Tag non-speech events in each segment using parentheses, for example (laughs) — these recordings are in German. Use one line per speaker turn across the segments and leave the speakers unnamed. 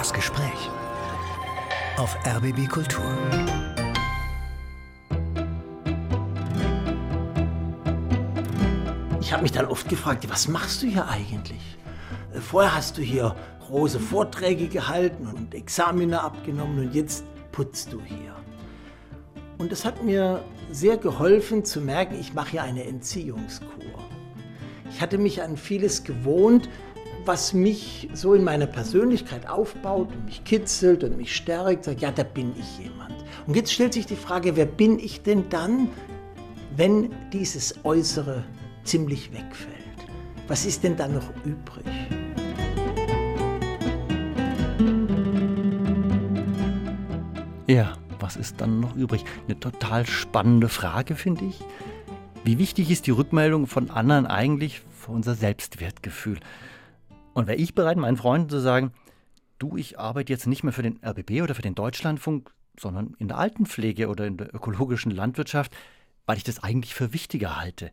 Das Gespräch auf RBB Kultur.
Ich habe mich dann oft gefragt, was machst du hier eigentlich? Vorher hast du hier große Vorträge gehalten und Examine abgenommen und jetzt putzt du hier. Und das hat mir sehr geholfen zu merken, ich mache hier eine Entziehungskur. Ich hatte mich an vieles gewohnt, was mich so in meiner Persönlichkeit aufbaut und mich kitzelt und mich stärkt, sagt, ja, da bin ich jemand. Und jetzt stellt sich die Frage, wer bin ich denn dann, wenn dieses Äußere ziemlich wegfällt? Was ist denn dann noch übrig?
Ja, was ist dann noch übrig? Eine total spannende Frage, finde ich. Wie wichtig ist die Rückmeldung von anderen eigentlich für unser Selbstwertgefühl? Und wäre ich bereit, meinen Freunden zu sagen, du, ich arbeite jetzt nicht mehr für den RBB oder für den Deutschlandfunk, sondern in der Altenpflege oder in der ökologischen Landwirtschaft, weil ich das eigentlich für wichtiger halte.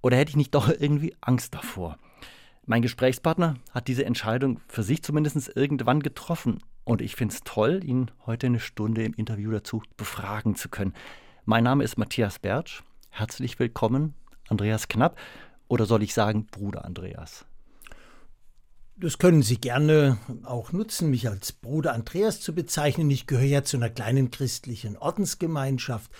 Oder hätte ich nicht doch irgendwie Angst davor? Mein Gesprächspartner hat diese Entscheidung für sich zumindest irgendwann getroffen. Und ich finde es toll, ihn heute eine Stunde im Interview dazu befragen zu können. Mein Name ist Matthias Bertsch. Herzlich willkommen, Andreas Knapp. Oder soll ich sagen, Bruder Andreas?
Das können Sie gerne auch nutzen, mich als Bruder Andreas zu bezeichnen. Ich gehöre ja zu einer kleinen christlichen Ordensgemeinschaft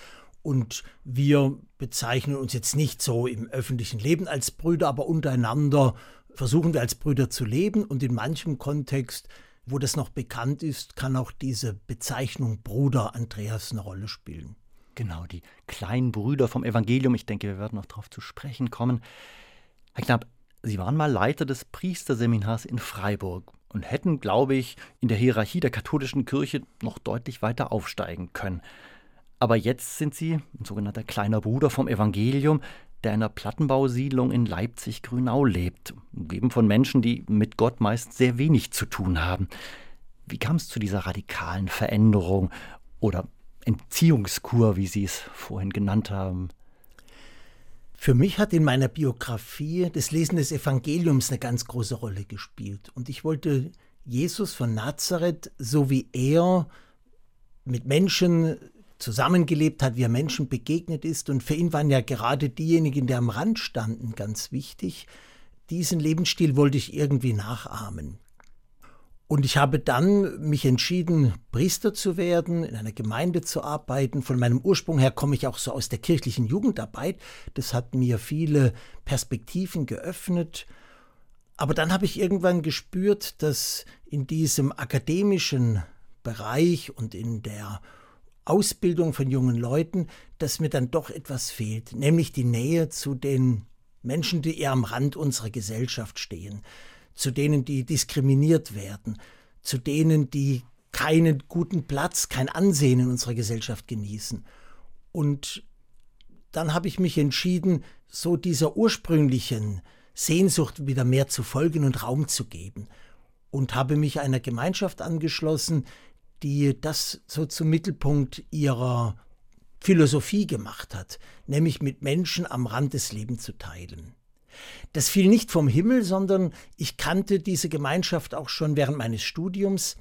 und wir bezeichnen uns jetzt nicht so im öffentlichen Leben als Brüder, aber untereinander versuchen wir als Brüder zu leben und in manchem Kontext, wo das noch bekannt ist, kann auch diese Bezeichnung Bruder Andreas eine Rolle spielen.
Genau, die kleinen Brüder vom Evangelium. Ich denke, wir werden noch darauf zu sprechen kommen. Herr Knapp, Sie waren mal Leiter des Priesterseminars in Freiburg und hätten, glaube ich, in der Hierarchie der katholischen Kirche noch deutlich weiter aufsteigen können. Aber jetzt sind Sie ein sogenannter kleiner Bruder vom Evangelium, der in einer Plattenbausiedlung in Leipzig-Grünau lebt, umgeben von Menschen, die mit Gott meist sehr wenig zu tun haben. Wie kam es zu dieser radikalen Veränderung oder Entziehungskur, wie Sie es vorhin genannt haben?
Für mich hat in meiner Biografie das Lesen des Evangeliums eine ganz große Rolle gespielt. Und ich wollte Jesus von Nazareth, so wie er mit Menschen zusammengelebt hat, wie er Menschen begegnet ist. Und für ihn waren ja gerade diejenigen, die am Rand standen, ganz wichtig. Diesen Lebensstil wollte ich irgendwie nachahmen. Und ich habe dann mich entschieden, Priester zu werden, in einer Gemeinde zu arbeiten. Von meinem Ursprung her komme ich auch so aus der kirchlichen Jugendarbeit. Das hat mir viele Perspektiven geöffnet. Aber dann habe ich irgendwann gespürt, dass in diesem akademischen Bereich und in der Ausbildung von jungen Leuten, dass mir dann doch etwas fehlt, nämlich die Nähe zu den Menschen, die eher am Rand unserer Gesellschaft stehen zu denen, die diskriminiert werden, zu denen, die keinen guten Platz, kein Ansehen in unserer Gesellschaft genießen. Und dann habe ich mich entschieden, so dieser ursprünglichen Sehnsucht wieder mehr zu folgen und Raum zu geben. Und habe mich einer Gemeinschaft angeschlossen, die das so zum Mittelpunkt ihrer Philosophie gemacht hat, nämlich mit Menschen am Rand des Lebens zu teilen. Das fiel nicht vom Himmel, sondern ich kannte diese Gemeinschaft auch schon während meines Studiums.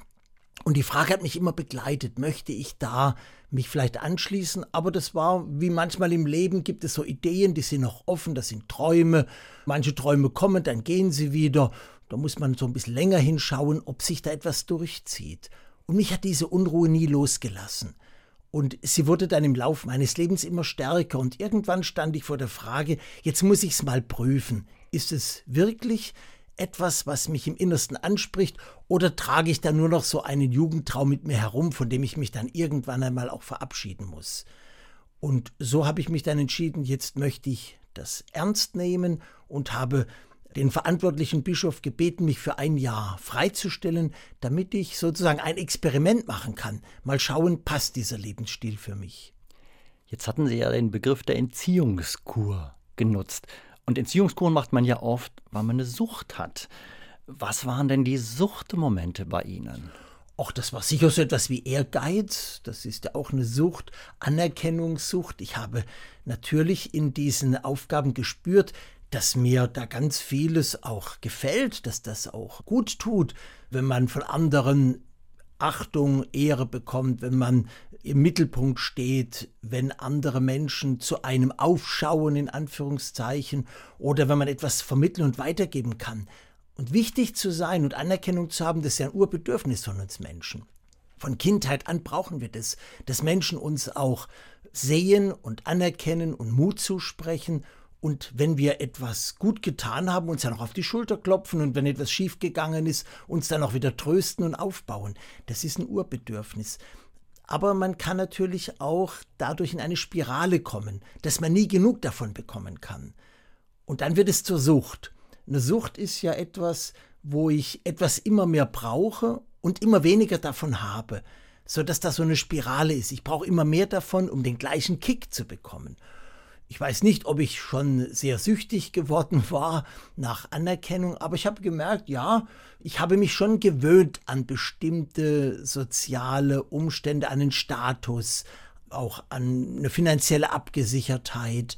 Und die Frage hat mich immer begleitet, möchte ich da mich vielleicht anschließen? Aber das war, wie manchmal im Leben, gibt es so Ideen, die sind noch offen, das sind Träume. Manche Träume kommen, dann gehen sie wieder. Da muss man so ein bisschen länger hinschauen, ob sich da etwas durchzieht. Und mich hat diese Unruhe nie losgelassen. Und sie wurde dann im Lauf meines Lebens immer stärker und irgendwann stand ich vor der Frage, jetzt muss ich es mal prüfen. Ist es wirklich etwas, was mich im Innersten anspricht oder trage ich da nur noch so einen Jugendtraum mit mir herum, von dem ich mich dann irgendwann einmal auch verabschieden muss? Und so habe ich mich dann entschieden, jetzt möchte ich das ernst nehmen und habe den verantwortlichen Bischof gebeten, mich für ein Jahr freizustellen, damit ich sozusagen ein Experiment machen kann. Mal schauen, passt dieser Lebensstil für mich.
Jetzt hatten Sie ja den Begriff der Entziehungskur genutzt. Und Entziehungskuren macht man ja oft, weil man eine Sucht hat. Was waren denn die Suchtmomente bei Ihnen?
Och, das war sicher so etwas wie Ehrgeiz. Das ist ja auch eine Sucht, Anerkennungssucht. Ich habe natürlich in diesen Aufgaben gespürt, dass mir da ganz vieles auch gefällt, dass das auch gut tut, wenn man von anderen Achtung, Ehre bekommt, wenn man im Mittelpunkt steht, wenn andere Menschen zu einem aufschauen, in Anführungszeichen, oder wenn man etwas vermitteln und weitergeben kann. Und wichtig zu sein und Anerkennung zu haben, das ist ja ein Urbedürfnis von uns Menschen. Von Kindheit an brauchen wir das, dass Menschen uns auch sehen und anerkennen und Mut zusprechen und wenn wir etwas gut getan haben, uns dann auch auf die Schulter klopfen und wenn etwas schiefgegangen ist, uns dann auch wieder trösten und aufbauen. Das ist ein Urbedürfnis. Aber man kann natürlich auch dadurch in eine Spirale kommen, dass man nie genug davon bekommen kann. Und dann wird es zur Sucht. Eine Sucht ist ja etwas, wo ich etwas immer mehr brauche und immer weniger davon habe, sodass das so eine Spirale ist. Ich brauche immer mehr davon, um den gleichen Kick zu bekommen ich weiß nicht, ob ich schon sehr süchtig geworden war nach Anerkennung, aber ich habe gemerkt, ja, ich habe mich schon gewöhnt an bestimmte soziale Umstände, an den Status, auch an eine finanzielle Abgesichertheit.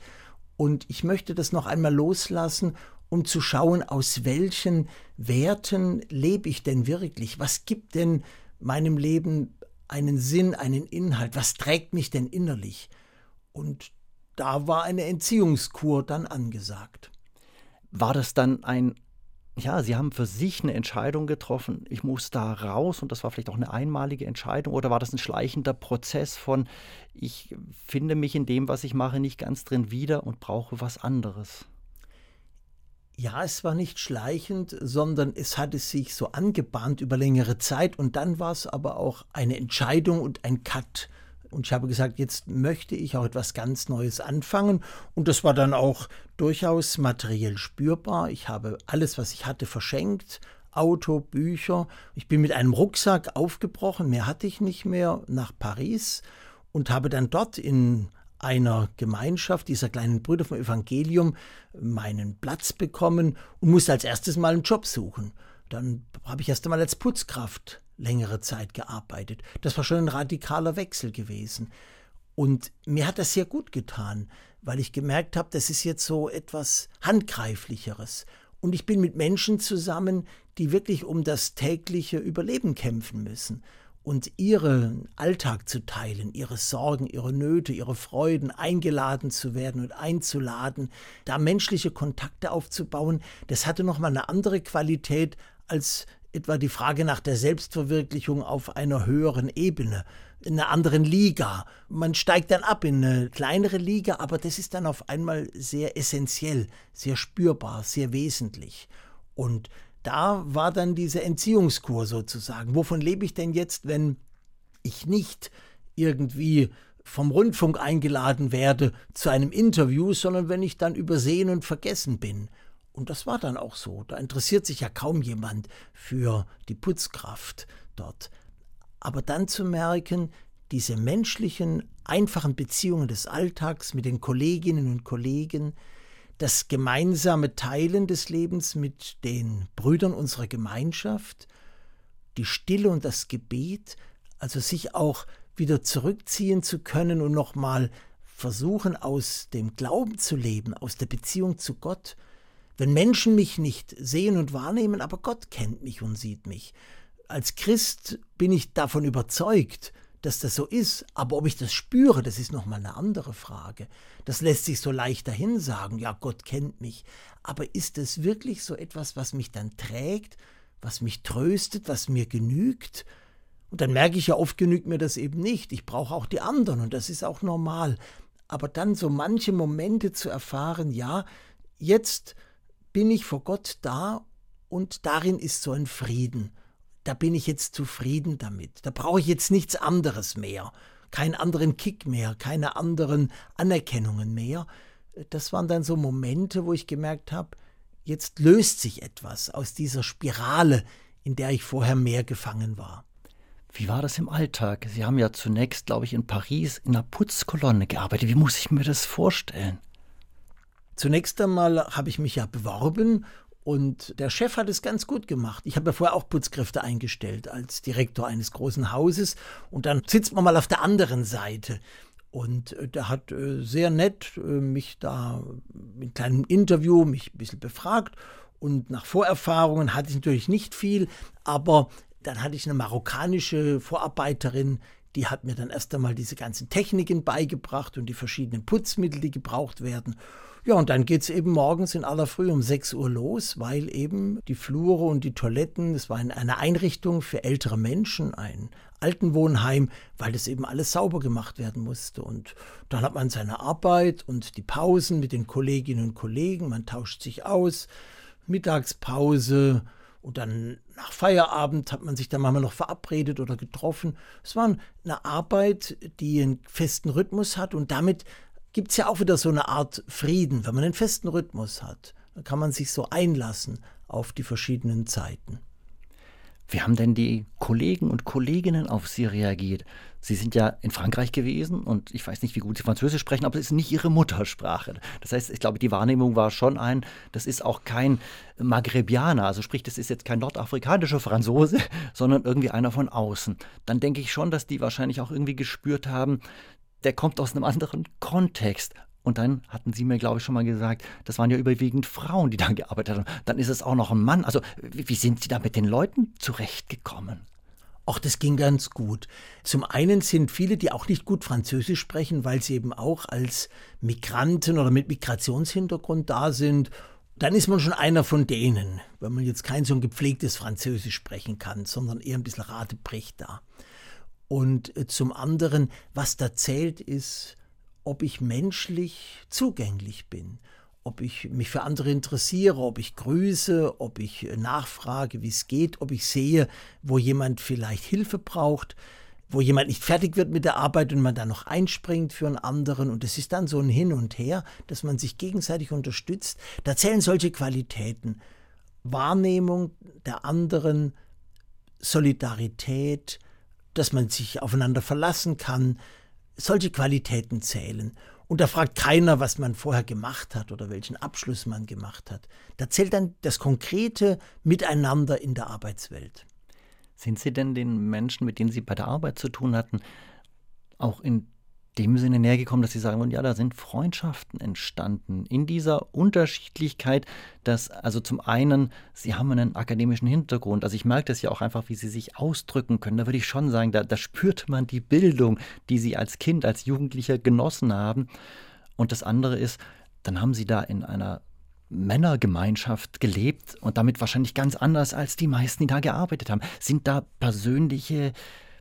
Und ich möchte das noch einmal loslassen, um zu schauen, aus welchen Werten lebe ich denn wirklich? Was gibt denn meinem Leben einen Sinn, einen Inhalt? Was trägt mich denn innerlich? Und da war eine Entziehungskur dann angesagt.
War das dann ein, ja, Sie haben für sich eine Entscheidung getroffen, ich muss da raus und das war vielleicht auch eine einmalige Entscheidung oder war das ein schleichender Prozess von, ich finde mich in dem, was ich mache, nicht ganz drin wieder und brauche was anderes?
Ja, es war nicht schleichend, sondern es hatte sich so angebahnt über längere Zeit und dann war es aber auch eine Entscheidung und ein Cut. Und ich habe gesagt, jetzt möchte ich auch etwas ganz Neues anfangen. Und das war dann auch durchaus materiell spürbar. Ich habe alles, was ich hatte, verschenkt. Auto, Bücher. Ich bin mit einem Rucksack aufgebrochen, mehr hatte ich nicht mehr, nach Paris und habe dann dort in einer Gemeinschaft dieser kleinen Brüder vom Evangelium meinen Platz bekommen und musste als erstes mal einen Job suchen. Dann habe ich erst einmal als Putzkraft längere Zeit gearbeitet. Das war schon ein radikaler Wechsel gewesen. Und mir hat das sehr gut getan, weil ich gemerkt habe, das ist jetzt so etwas Handgreiflicheres. Und ich bin mit Menschen zusammen, die wirklich um das tägliche Überleben kämpfen müssen. Und ihren Alltag zu teilen, ihre Sorgen, ihre Nöte, ihre Freuden, eingeladen zu werden und einzuladen, da menschliche Kontakte aufzubauen, das hatte nochmal eine andere Qualität, als etwa die Frage nach der Selbstverwirklichung auf einer höheren Ebene, in einer anderen Liga. Man steigt dann ab in eine kleinere Liga, aber das ist dann auf einmal sehr essentiell, sehr spürbar, sehr wesentlich. Und da war dann diese Entziehungskur sozusagen. Wovon lebe ich denn jetzt, wenn ich nicht irgendwie vom Rundfunk eingeladen werde zu einem Interview, sondern wenn ich dann übersehen und vergessen bin? Und das war dann auch so. Da interessiert sich ja kaum jemand für die Putzkraft dort. Aber dann zu merken, diese menschlichen, einfachen Beziehungen des Alltags mit den Kolleginnen und Kollegen, das gemeinsame Teilen des Lebens mit den Brüdern unserer Gemeinschaft, die Stille und das Gebet, also sich auch wieder zurückziehen zu können und nochmal versuchen, aus dem Glauben zu leben, aus der Beziehung zu Gott, wenn Menschen mich nicht sehen und wahrnehmen, aber Gott kennt mich und sieht mich. Als Christ bin ich davon überzeugt, dass das so ist, aber ob ich das spüre, das ist nochmal eine andere Frage. Das lässt sich so leicht dahin sagen, ja, Gott kennt mich. Aber ist es wirklich so etwas, was mich dann trägt, was mich tröstet, was mir genügt? Und dann merke ich ja, oft genügt mir das eben nicht. Ich brauche auch die anderen und das ist auch normal. Aber dann so manche Momente zu erfahren, ja, jetzt bin ich vor Gott da und darin ist so ein Frieden. Da bin ich jetzt zufrieden damit. Da brauche ich jetzt nichts anderes mehr. Keinen anderen Kick mehr, keine anderen Anerkennungen mehr. Das waren dann so Momente, wo ich gemerkt habe, jetzt löst sich etwas aus dieser Spirale, in der ich vorher mehr gefangen war.
Wie war das im Alltag? Sie haben ja zunächst, glaube ich, in Paris in einer Putzkolonne gearbeitet. Wie muss ich mir das vorstellen?
Zunächst einmal habe ich mich ja beworben und der Chef hat es ganz gut gemacht. Ich habe ja vorher auch Putzkräfte eingestellt als Direktor eines großen Hauses und dann sitzt man mal auf der anderen Seite. Und äh, der hat äh, sehr nett äh, mich da mit einem Interview mich ein bisschen befragt. Und nach Vorerfahrungen hatte ich natürlich nicht viel, aber Dann hatte ich eine marokkanische Vorarbeiterin, die hat mir dann erst einmal diese ganzen Techniken beigebracht und die verschiedenen Putzmittel, die gebraucht werden. Ja, und dann geht es eben morgens in aller Früh um 6 Uhr los, weil eben die Flure und die Toiletten, es war eine Einrichtung für ältere Menschen, ein Altenwohnheim, weil das eben alles sauber gemacht werden musste. Und dann hat man seine Arbeit und die Pausen mit den Kolleginnen und Kollegen, man tauscht sich aus, Mittagspause, und dann nach Feierabend hat man sich dann manchmal noch verabredet oder getroffen. Es war eine Arbeit, die einen festen Rhythmus hat und damit gibt es ja auch wieder so eine Art Frieden, wenn man einen festen Rhythmus hat. Dann kann man sich so einlassen auf die verschiedenen Zeiten.
Wie haben denn die Kollegen und Kolleginnen auf Sie reagiert? Sie sind ja in Frankreich gewesen und ich weiß nicht, wie gut Sie Französisch sprechen, aber es ist nicht Ihre Muttersprache. Das heißt, ich glaube, die Wahrnehmung war schon ein, das ist auch kein Maghrebianer, also sprich, das ist jetzt kein nordafrikanischer Franzose, (laughs) sondern irgendwie einer von außen. Dann denke ich schon, dass die wahrscheinlich auch irgendwie gespürt haben, der kommt aus einem anderen Kontext. Und dann hatten Sie mir, glaube ich, schon mal gesagt, das waren ja überwiegend Frauen, die da gearbeitet haben. Dann ist es auch noch ein Mann. Also wie sind Sie da mit den Leuten zurechtgekommen?
Ach, das ging ganz gut. Zum einen sind viele, die auch nicht gut Französisch sprechen, weil sie eben auch als Migranten oder mit Migrationshintergrund da sind. Dann ist man schon einer von denen, wenn man jetzt kein so ein gepflegtes Französisch sprechen kann, sondern eher ein bisschen ratebricht da. Und äh, zum anderen, was da zählt, ist, ob ich menschlich zugänglich bin, ob ich mich für andere interessiere, ob ich grüße, ob ich äh, nachfrage, wie es geht, ob ich sehe, wo jemand vielleicht Hilfe braucht, wo jemand nicht fertig wird mit der Arbeit und man dann noch einspringt für einen anderen. Und es ist dann so ein Hin und Her, dass man sich gegenseitig unterstützt. Da zählen solche Qualitäten. Wahrnehmung der anderen, Solidarität, dass man sich aufeinander verlassen kann. Solche Qualitäten zählen. Und da fragt keiner, was man vorher gemacht hat oder welchen Abschluss man gemacht hat. Da zählt dann das konkrete Miteinander in der Arbeitswelt.
Sind Sie denn den Menschen, mit denen Sie bei der Arbeit zu tun hatten, auch in dem Sinne näher gekommen, dass sie sagen wollen, ja, da sind Freundschaften entstanden in dieser Unterschiedlichkeit, dass also zum einen, sie haben einen akademischen Hintergrund, also ich merke das ja auch einfach, wie sie sich ausdrücken können, da würde ich schon sagen, da, da spürt man die Bildung, die sie als Kind, als Jugendlicher genossen haben und das andere ist, dann haben sie da in einer Männergemeinschaft gelebt und damit wahrscheinlich ganz anders als die meisten, die da gearbeitet haben. Sind da persönliche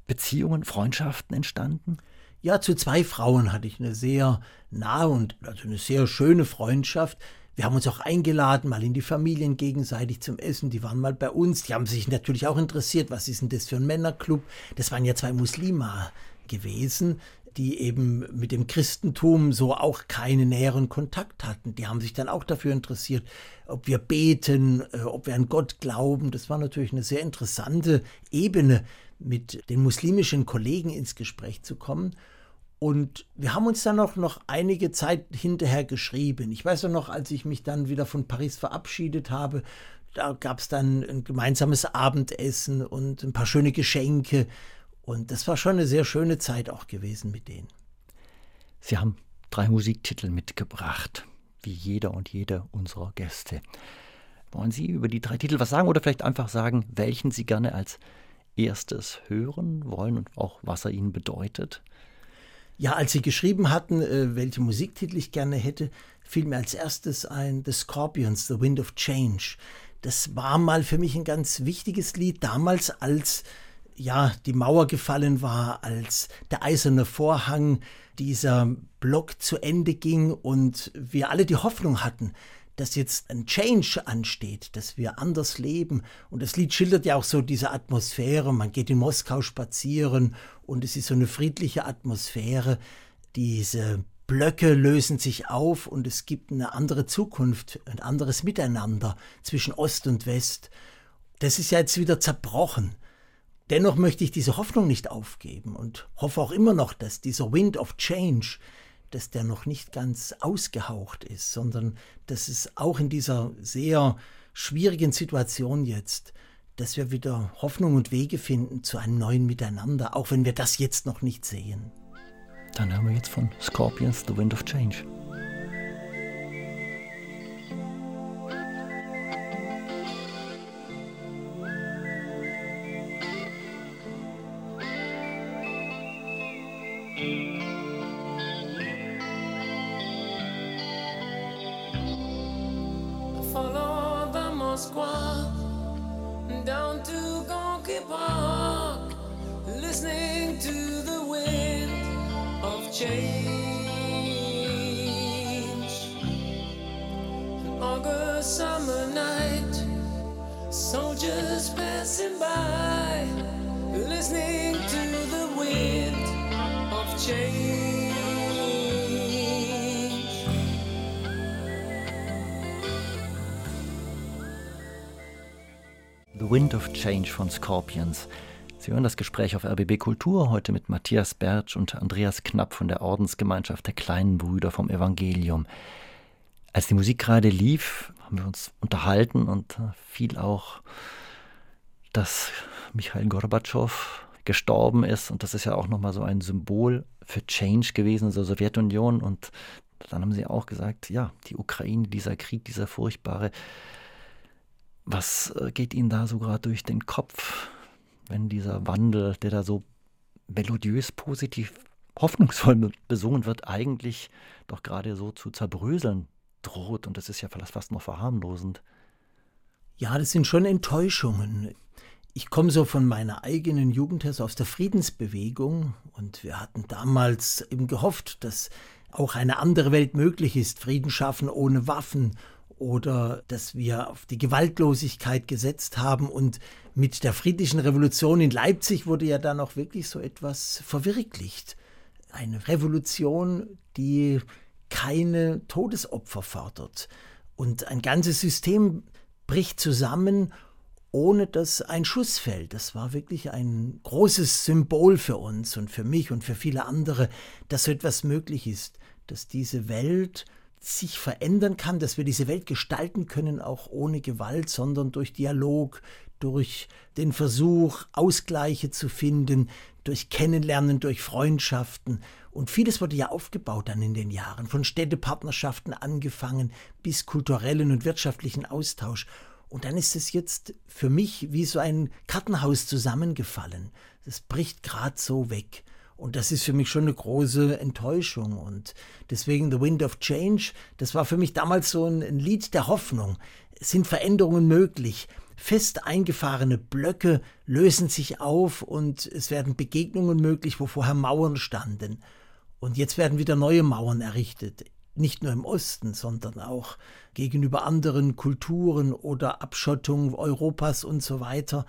Beziehungen, Freundschaften entstanden?
Ja, zu zwei Frauen hatte ich eine sehr nahe und also eine sehr schöne Freundschaft. Wir haben uns auch eingeladen, mal in die Familien gegenseitig zum Essen. Die waren mal bei uns. Die haben sich natürlich auch interessiert, was ist denn das für ein Männerclub? Das waren ja zwei Muslima gewesen, die eben mit dem Christentum so auch keinen näheren Kontakt hatten. Die haben sich dann auch dafür interessiert, ob wir beten, äh, ob wir an Gott glauben. Das war natürlich eine sehr interessante Ebene, mit den muslimischen Kollegen ins Gespräch zu kommen. Und wir haben uns dann noch, noch einige Zeit hinterher geschrieben. Ich weiß noch, als ich mich dann wieder von Paris verabschiedet habe, da gab es dann ein gemeinsames Abendessen und ein paar schöne Geschenke. Und das war schon eine sehr schöne Zeit auch gewesen mit denen.
Sie haben drei Musiktitel mitgebracht, wie jeder und jede unserer Gäste. Wollen Sie über die drei Titel was sagen oder vielleicht einfach sagen, welchen Sie gerne als erstes hören wollen und auch was er Ihnen bedeutet?
Ja, als Sie geschrieben hatten, äh, welche Musiktitel ich gerne hätte, fiel mir als erstes ein The Scorpions, The Wind of Change. Das war mal für mich ein ganz wichtiges Lied, damals als ja, die Mauer gefallen war, als der eiserne Vorhang dieser Block zu Ende ging und wir alle die Hoffnung hatten, dass jetzt ein Change ansteht, dass wir anders leben. Und das Lied schildert ja auch so diese Atmosphäre. Man geht in Moskau spazieren und es ist so eine friedliche Atmosphäre. Diese Blöcke lösen sich auf und es gibt eine andere Zukunft, ein anderes Miteinander zwischen Ost und West. Das ist ja jetzt wieder zerbrochen. Dennoch möchte ich diese Hoffnung nicht aufgeben und hoffe auch immer noch, dass dieser Wind of Change dass der noch nicht ganz ausgehaucht ist, sondern dass es auch in dieser sehr schwierigen Situation jetzt, dass wir wieder Hoffnung und Wege finden zu einem neuen Miteinander, auch wenn wir das jetzt noch nicht sehen.
Dann haben wir jetzt von Scorpions The Wind of Change. Von Scorpions. Sie hören das Gespräch auf RBB Kultur heute mit Matthias Bertsch und Andreas Knapp von der Ordensgemeinschaft der kleinen Brüder vom Evangelium. Als die Musik gerade lief, haben wir uns unterhalten und fiel auch, dass Michail Gorbatschow gestorben ist und das ist ja auch nochmal so ein Symbol für Change gewesen in der Sowjetunion und dann haben sie auch gesagt, ja, die Ukraine, dieser Krieg, dieser furchtbare, was äh, geht Ihnen da so gerade durch den Kopf, wenn dieser Wandel, der da so melodiös, positiv, hoffnungsvoll besungen wird, eigentlich doch gerade so zu zerbröseln droht? Und das ist ja fast noch verharmlosend.
Ja, das sind schon Enttäuschungen. Ich komme so von meiner eigenen Jugend her, so aus der Friedensbewegung. Und wir hatten damals eben gehofft, dass auch eine andere Welt möglich ist. Frieden schaffen ohne Waffen oder dass wir auf die Gewaltlosigkeit gesetzt haben. Und mit der friedlichen Revolution in Leipzig wurde ja dann auch wirklich so etwas verwirklicht. Eine Revolution, die keine Todesopfer fordert. Und ein ganzes System bricht zusammen, ohne dass ein Schuss fällt. Das war wirklich ein großes Symbol für uns und für mich und für viele andere, dass so etwas möglich ist, dass diese Welt sich verändern kann, dass wir diese Welt gestalten können, auch ohne Gewalt, sondern durch Dialog, durch den Versuch, Ausgleiche zu finden, durch Kennenlernen, durch Freundschaften. Und vieles wurde ja aufgebaut dann in den Jahren, von Städtepartnerschaften angefangen bis kulturellen und wirtschaftlichen Austausch. Und dann ist es jetzt für mich wie so ein Kartenhaus zusammengefallen. Das bricht gerade so weg. Und das ist für mich schon eine große Enttäuschung. Und deswegen The Wind of Change, das war für mich damals so ein, ein Lied der Hoffnung. Es sind Veränderungen möglich. Fest eingefahrene Blöcke lösen sich auf und es werden Begegnungen möglich, wo vorher Mauern standen. Und jetzt werden wieder neue Mauern errichtet. Nicht nur im Osten, sondern auch gegenüber anderen Kulturen oder Abschottung Europas und so weiter.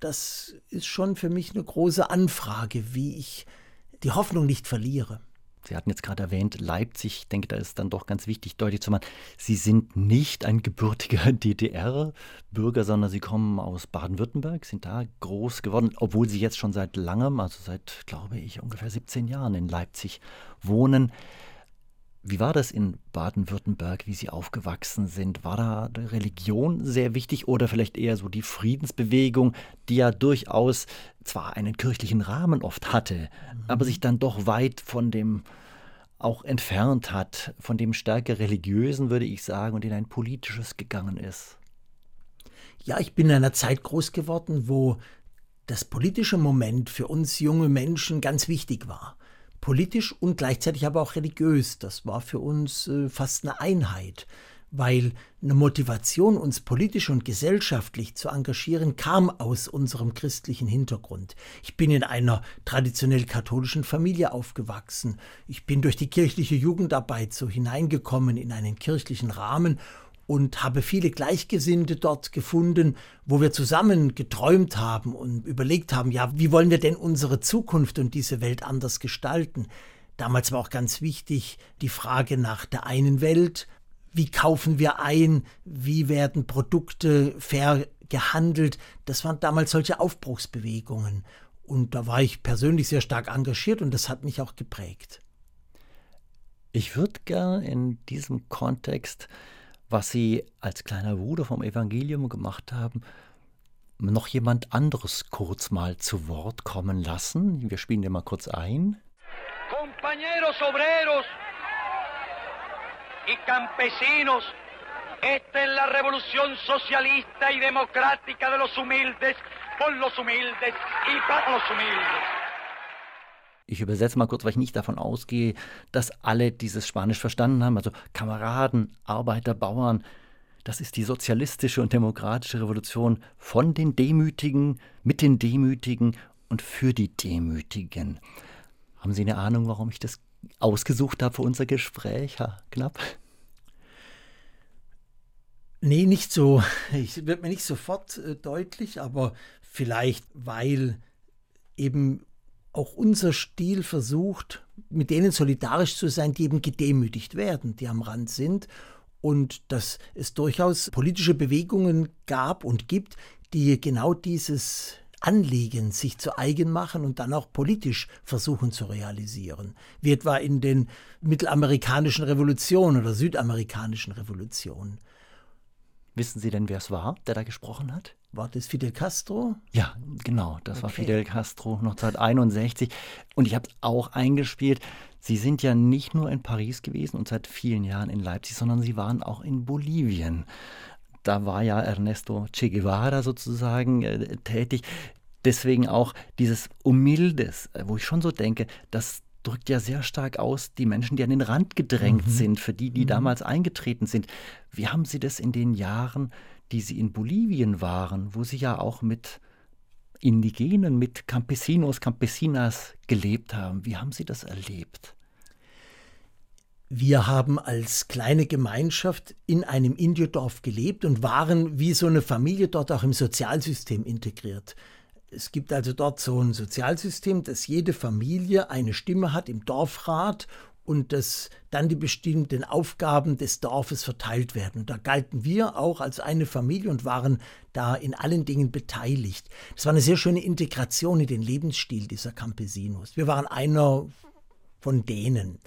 Das ist schon für mich eine große Anfrage, wie ich die Hoffnung nicht verliere.
Sie hatten jetzt gerade erwähnt, Leipzig, ich denke, da ist dann doch ganz wichtig, deutlich zu machen, Sie sind nicht ein gebürtiger (laughs) DDR-Bürger, sondern Sie kommen aus Baden-Württemberg, sind da groß geworden, obwohl Sie jetzt schon seit langem, also seit, glaube ich, ungefähr 17 Jahren in Leipzig wohnen. Wie war das in Baden-Württemberg, wie Sie aufgewachsen sind? War da Religion sehr wichtig oder vielleicht eher so die Friedensbewegung, die ja durchaus zwar einen kirchlichen Rahmen oft hatte, mhm. aber sich dann doch weit von dem auch entfernt hat, von dem stärker religiösen, würde ich sagen, und in ein politisches gegangen ist?
Ja, ich bin in einer Zeit groß geworden, wo das politische Moment für uns junge Menschen ganz wichtig war politisch und gleichzeitig aber auch religiös. Das war für uns äh, fast eine Einheit, weil eine Motivation, uns politisch und gesellschaftlich zu engagieren, kam aus unserem christlichen Hintergrund. Ich bin in einer traditionell katholischen Familie aufgewachsen. Ich bin durch die kirchliche Jugendarbeit so hineingekommen in einen kirchlichen Rahmen und habe viele Gleichgesinnte dort gefunden, wo wir zusammen geträumt haben und überlegt haben, ja, wie wollen wir denn unsere Zukunft und diese Welt anders gestalten? Damals war auch ganz wichtig die Frage nach der einen Welt, wie kaufen wir ein, wie werden Produkte fair gehandelt. Das waren damals solche Aufbruchsbewegungen. Und da war ich persönlich sehr stark engagiert und das hat mich auch geprägt.
Ich würde gern in diesem Kontext was sie als kleiner Bruder vom Evangelium gemacht haben, noch jemand anderes kurz mal zu Wort kommen lassen. Wir spielen dir mal kurz ein.
Compañeros obreros y campesinos, esta es la revolución socialista y democrática de los humildes, por los humildes y para los humildes.
Ich übersetze mal kurz, weil ich nicht davon ausgehe, dass alle dieses Spanisch verstanden haben. Also Kameraden, Arbeiter, Bauern. Das ist die sozialistische und demokratische Revolution von den Demütigen, mit den Demütigen und für die Demütigen. Haben Sie eine Ahnung, warum ich das ausgesucht habe für unser Gespräch, Herr Knapp?
Nee, nicht so. Ich wird mir nicht sofort äh, deutlich, aber vielleicht, weil eben auch unser Stil versucht, mit denen solidarisch zu sein, die eben gedemütigt werden, die am Rand sind. Und dass es durchaus politische Bewegungen gab und gibt, die genau dieses Anliegen sich zu eigen machen und dann auch politisch versuchen zu realisieren. Wie etwa in den mittelamerikanischen Revolutionen oder südamerikanischen Revolutionen.
Wissen Sie denn, wer es war, der da gesprochen hat?
War das Fidel Castro?
Ja, genau, das
Okay.
war Fidel Castro 1961. Und ich habe auch eingespielt, Sie sind ja nicht nur in Paris gewesen und seit vielen Jahren in Leipzig, sondern Sie waren auch in Bolivien. Da war ja Ernesto Che Guevara sozusagen äh, tätig. Deswegen auch dieses Humildes, äh, wo ich schon so denke, das drückt ja sehr stark aus, die Menschen, die an den Rand gedrängt sind, für die, die damals eingetreten sind. Wie haben Sie das in den Jahren, die Sie in Bolivien waren, wo Sie ja auch mit Indigenen, mit Campesinos, Campesinas gelebt haben, wie haben Sie das erlebt?
Wir haben als kleine Gemeinschaft in einem Indiodorf gelebt und waren wie so eine Familie dort auch im Sozialsystem integriert. Es gibt also dort so ein Sozialsystem, dass jede Familie eine Stimme hat im Dorfrat und dass dann die bestimmten Aufgaben des Dorfes verteilt werden. Und da galten wir auch als eine Familie und waren da in allen Dingen beteiligt. Das war eine sehr schöne Integration in den Lebensstil dieser Campesinos. Wir waren einer von denen.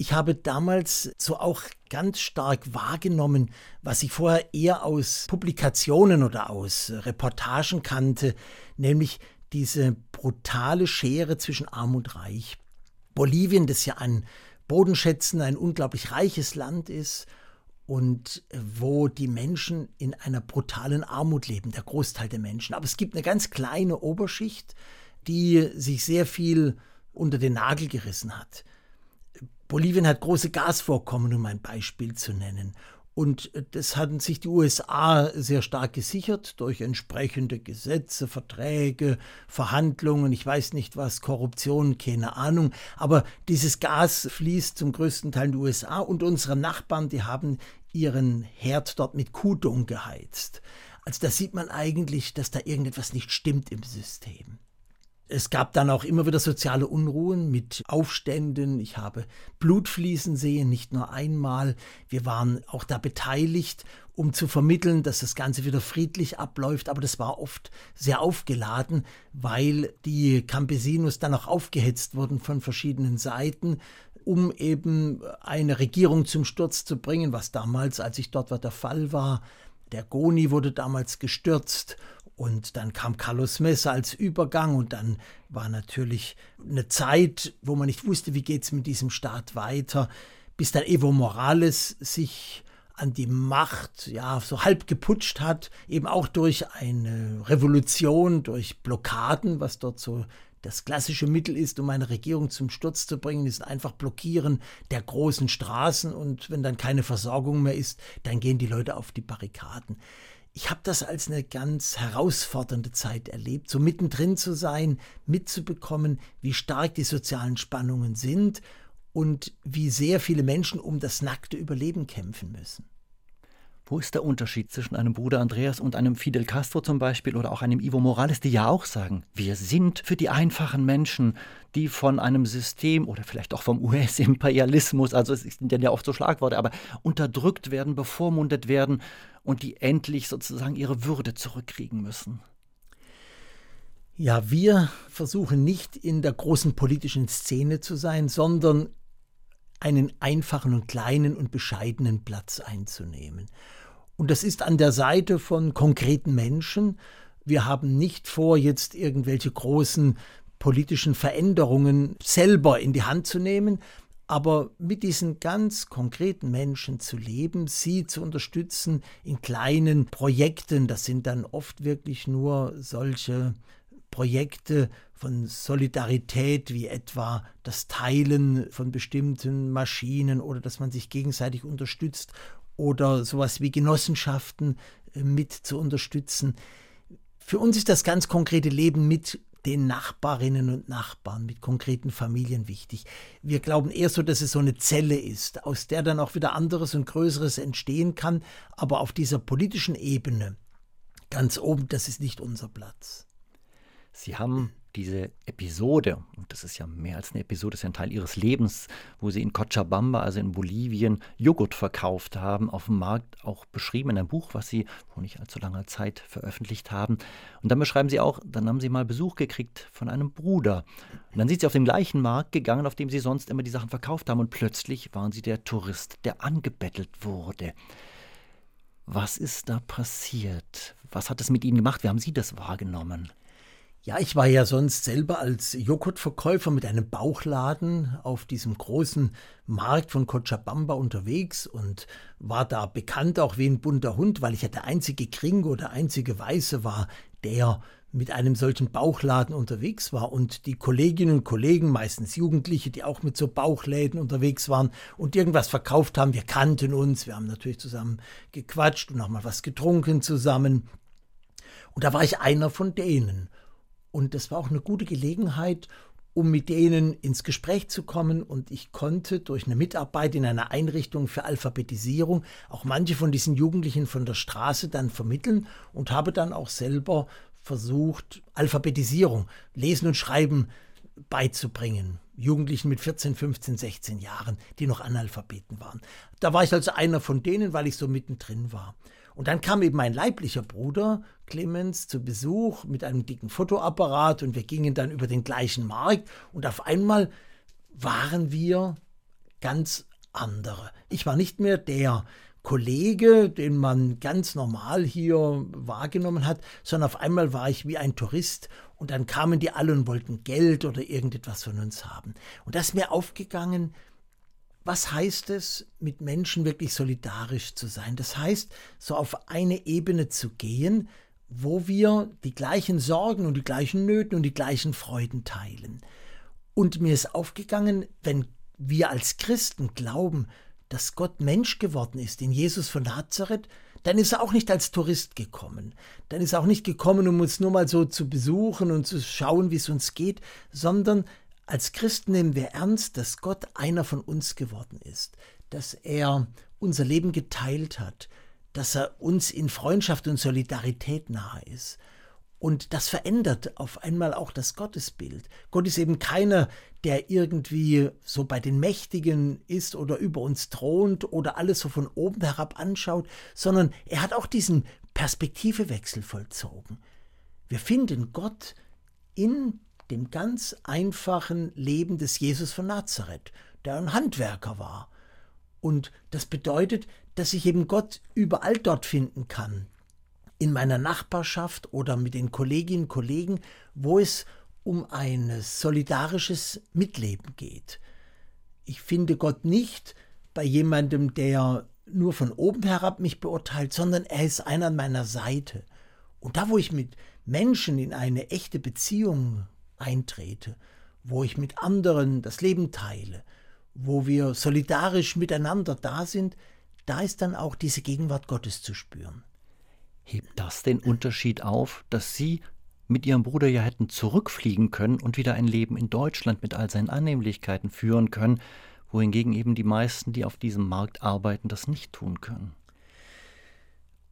Ich habe damals so auch ganz stark wahrgenommen, was ich vorher eher aus Publikationen oder aus Reportagen kannte, nämlich diese brutale Schere zwischen Arm und Reich. Bolivien, das ja ein bodenschätzender, ein unglaublich reiches Land ist und wo die Menschen in einer brutalen Armut leben, der Großteil der Menschen. Aber es gibt eine ganz kleine Oberschicht, die sich sehr viel unter den Nagel gerissen hat. Bolivien hat große Gasvorkommen, um ein Beispiel zu nennen. Und das hatten sich die USA sehr stark gesichert durch entsprechende Gesetze, Verträge, Verhandlungen, ich weiß nicht was, Korruption, keine Ahnung. Aber dieses Gas fließt zum größten Teil in die USA und unsere Nachbarn, die haben ihren Herd dort mit Kuhdung geheizt. Also da sieht man eigentlich, dass da irgendetwas nicht stimmt im System. Es gab dann auch immer wieder soziale Unruhen mit Aufständen. Ich habe Blut fließen sehen, nicht nur einmal. Wir waren auch da beteiligt, um zu vermitteln, dass das Ganze wieder friedlich abläuft. Aber das war oft sehr aufgeladen, weil die Campesinos dann auch aufgehetzt wurden von verschiedenen Seiten, um eben eine Regierung zum Sturz zu bringen, was damals, als ich dort war, der Fall war. Der Goni wurde damals gestürzt und dann kam Carlos Mesa als Übergang und dann war natürlich eine Zeit, wo man nicht wusste, wie geht es mit diesem Staat weiter, bis dann Evo Morales sich an die Macht ja so halb geputscht hat, eben auch durch eine Revolution, durch Blockaden, was dort so das klassische Mittel ist, um eine Regierung zum Sturz zu bringen, ist einfach Blockieren der großen Straßen und wenn dann keine Versorgung mehr ist, dann gehen die Leute auf die Barrikaden ich habe das als eine ganz herausfordernde Zeit erlebt, so mittendrin zu sein, mitzubekommen, wie stark die sozialen Spannungen sind und wie sehr viele Menschen um das nackte Überleben kämpfen müssen.
Wo ist der Unterschied zwischen einem Bruder Andreas und einem Fidel Castro zum Beispiel oder auch einem Ivo Morales, die ja auch sagen, wir sind für die einfachen Menschen, die von einem System oder vielleicht auch vom US-Imperialismus, also es sind ja oft so Schlagworte, aber unterdrückt werden, bevormundet werden und die endlich sozusagen ihre Würde zurückkriegen müssen?
Ja, wir versuchen nicht in der großen politischen Szene zu sein, sondern einen einfachen und kleinen und bescheidenen Platz einzunehmen. Und das ist an der Seite von konkreten Menschen. Wir haben nicht vor, jetzt irgendwelche großen politischen Veränderungen selber in die Hand zu nehmen, aber mit diesen ganz konkreten Menschen zu leben, sie zu unterstützen in kleinen Projekten, das sind dann oft wirklich nur solche Projekte von Solidarität wie etwa das Teilen von bestimmten Maschinen oder dass man sich gegenseitig unterstützt oder sowas wie Genossenschaften äh, mit zu unterstützen. Für uns ist das ganz konkrete Leben mit den Nachbarinnen und Nachbarn, mit konkreten Familien wichtig. Wir glauben eher so, dass es so eine Zelle ist, aus der dann auch wieder anderes und Größeres entstehen kann, aber auf dieser politischen Ebene, ganz oben, das ist nicht unser Platz.
Sie haben diese Episode, und das ist ja mehr als eine Episode, das ist ja ein Teil ihres Lebens, wo sie in Cochabamba, also in Bolivien, Joghurt verkauft haben, auf dem Markt auch beschrieben in einem Buch, was sie vor nicht allzu langer Zeit veröffentlicht haben. Und dann beschreiben sie auch, dann haben sie mal Besuch gekriegt von einem Bruder. Und dann sind sie auf den gleichen Markt gegangen, auf dem sie sonst immer die Sachen verkauft haben. Und plötzlich waren sie der Tourist, der angebettelt wurde. Was ist da passiert? Was hat es mit Ihnen gemacht? Wie haben Sie das wahrgenommen?
Ja, ich war ja sonst selber als Joghurtverkäufer mit einem Bauchladen auf diesem großen Markt von Cochabamba unterwegs und war da bekannt auch wie ein bunter Hund, weil ich ja der einzige Gringo, der einzige Weiße war, der mit einem solchen Bauchladen unterwegs war und die Kolleginnen und Kollegen, meistens Jugendliche, die auch mit so Bauchläden unterwegs waren und irgendwas verkauft haben, wir kannten uns, wir haben natürlich zusammen gequatscht und auch mal was getrunken zusammen. Und da war ich einer von denen. Und das war auch eine gute Gelegenheit, um mit denen ins Gespräch zu kommen. Und ich konnte durch eine Mitarbeit in einer Einrichtung für Alphabetisierung auch manche von diesen Jugendlichen von der Straße dann vermitteln und habe dann auch selber versucht, Alphabetisierung, Lesen und Schreiben beizubringen. Jugendlichen mit 14, 15, 16 Jahren, die noch Analphabeten waren. Da war ich also einer von denen, weil ich so mittendrin war. Und dann kam eben mein leiblicher Bruder Clemens zu Besuch mit einem dicken Fotoapparat und wir gingen dann über den gleichen Markt und auf einmal waren wir ganz andere. Ich war nicht mehr der Kollege, den man ganz normal hier wahrgenommen hat, sondern auf einmal war ich wie ein Tourist und dann kamen die alle und wollten Geld oder irgendetwas von uns haben. Und das ist mir aufgegangen, was heißt es, mit Menschen wirklich solidarisch zu sein? Das heißt, so auf eine Ebene zu gehen, wo wir die gleichen Sorgen und die gleichen Nöten und die gleichen Freuden teilen. Und mir ist aufgegangen, wenn wir als Christen glauben, dass Gott Mensch geworden ist in Jesus von Nazareth, dann ist er auch nicht als Tourist gekommen. Dann ist er auch nicht gekommen, um uns nur mal so zu besuchen und zu schauen, wie es uns geht, sondern als Christen nehmen wir ernst, dass Gott einer von uns geworden ist, dass er unser Leben geteilt hat, dass er uns in Freundschaft und Solidarität nahe ist. Und das verändert auf einmal auch das Gottesbild. Gott ist eben keiner, der irgendwie so bei den Mächtigen ist oder über uns thront oder alles so von oben herab anschaut, sondern er hat auch diesen Perspektivewechsel vollzogen. Wir finden Gott in dem ganz einfachen Leben des Jesus von Nazareth, der ein Handwerker war. Und das bedeutet, dass ich eben Gott überall dort finden kann. In meiner Nachbarschaft oder mit den Kolleginnen und Kollegen, wo es um ein solidarisches Mitleben geht. Ich finde Gott nicht bei jemandem, der nur von oben herab mich beurteilt, sondern er ist einer an meiner Seite. Und da, wo ich mit Menschen in eine echte Beziehung eintrete, wo ich mit anderen das Leben teile, wo wir solidarisch miteinander da sind, da ist dann auch diese Gegenwart Gottes zu spüren.
Hebt das den Unterschied auf, dass Sie mit Ihrem Bruder ja hätten zurückfliegen können und wieder ein Leben in Deutschland mit all seinen Annehmlichkeiten führen können, wohingegen eben die meisten, die auf diesem Markt arbeiten, das nicht tun können?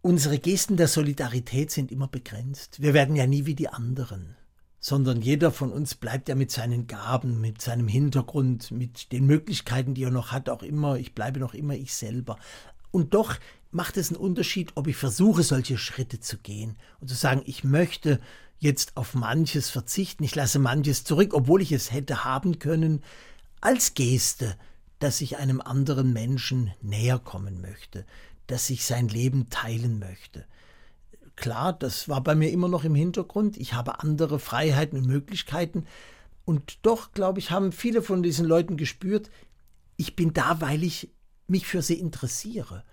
Unsere Gesten der Solidarität sind immer begrenzt. Wir werden ja nie wie die anderen sondern jeder von uns bleibt ja mit seinen Gaben, mit seinem Hintergrund, mit den Möglichkeiten, die er noch hat, auch immer, ich bleibe noch immer ich selber. Und doch macht es einen Unterschied, ob ich versuche, solche Schritte zu gehen und zu sagen, ich möchte jetzt auf manches verzichten, ich lasse manches zurück, obwohl ich es hätte haben können, als Geste, dass ich einem anderen Menschen näher kommen möchte, dass ich sein Leben teilen möchte. Klar, das war bei mir immer noch im Hintergrund. Ich habe andere Freiheiten und Möglichkeiten. Und doch, glaube ich, haben viele von diesen Leuten gespürt, ich bin da, weil ich mich für sie interessiere.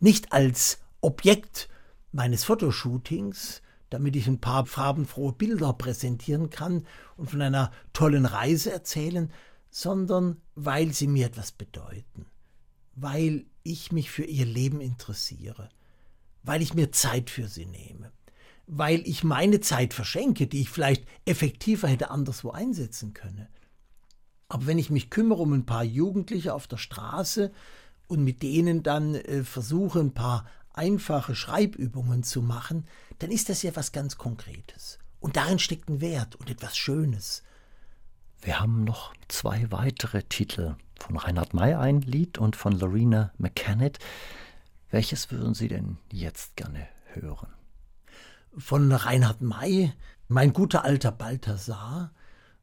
Nicht als Objekt meines Fotoshootings, damit ich ein paar farbenfrohe Bilder präsentieren kann und von einer tollen Reise erzählen, sondern weil sie mir etwas bedeuten. Weil ich mich für ihr Leben interessiere, weil ich mir Zeit für sie nehme, weil ich meine Zeit verschenke, die ich vielleicht effektiver hätte anderswo einsetzen können. Aber wenn ich mich kümmere um ein paar Jugendliche auf der Straße und mit denen dann äh, versuche, ein paar einfache Schreibübungen zu machen, dann ist das ja was ganz Konkretes. Und darin steckt ein Wert und etwas Schönes.
Wir haben noch zwei weitere Titel. Von Reinhard May ein Lied und von Lorena McCannett. Welches würden Sie denn jetzt gerne hören?
Von Reinhard May, mein guter alter Balthasar.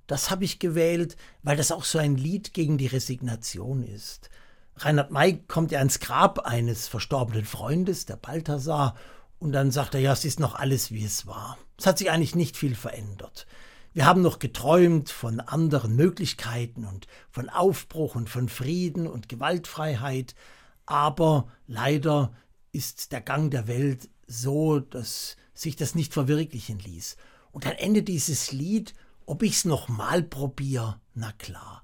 Das habe ich gewählt, weil das auch so ein Lied gegen die Resignation ist. Reinhard May kommt ja ans Grab eines verstorbenen Freundes, der Balthasar, und dann sagt er, ja, es ist noch alles, wie es war. Es hat sich eigentlich nicht viel verändert. Wir haben noch geträumt von anderen Möglichkeiten und von Aufbruch und von Frieden und Gewaltfreiheit, aber leider ist der Gang der Welt so, dass sich das nicht verwirklichen ließ. Und dann endet dieses Lied, ob ich's noch mal probier, na klar.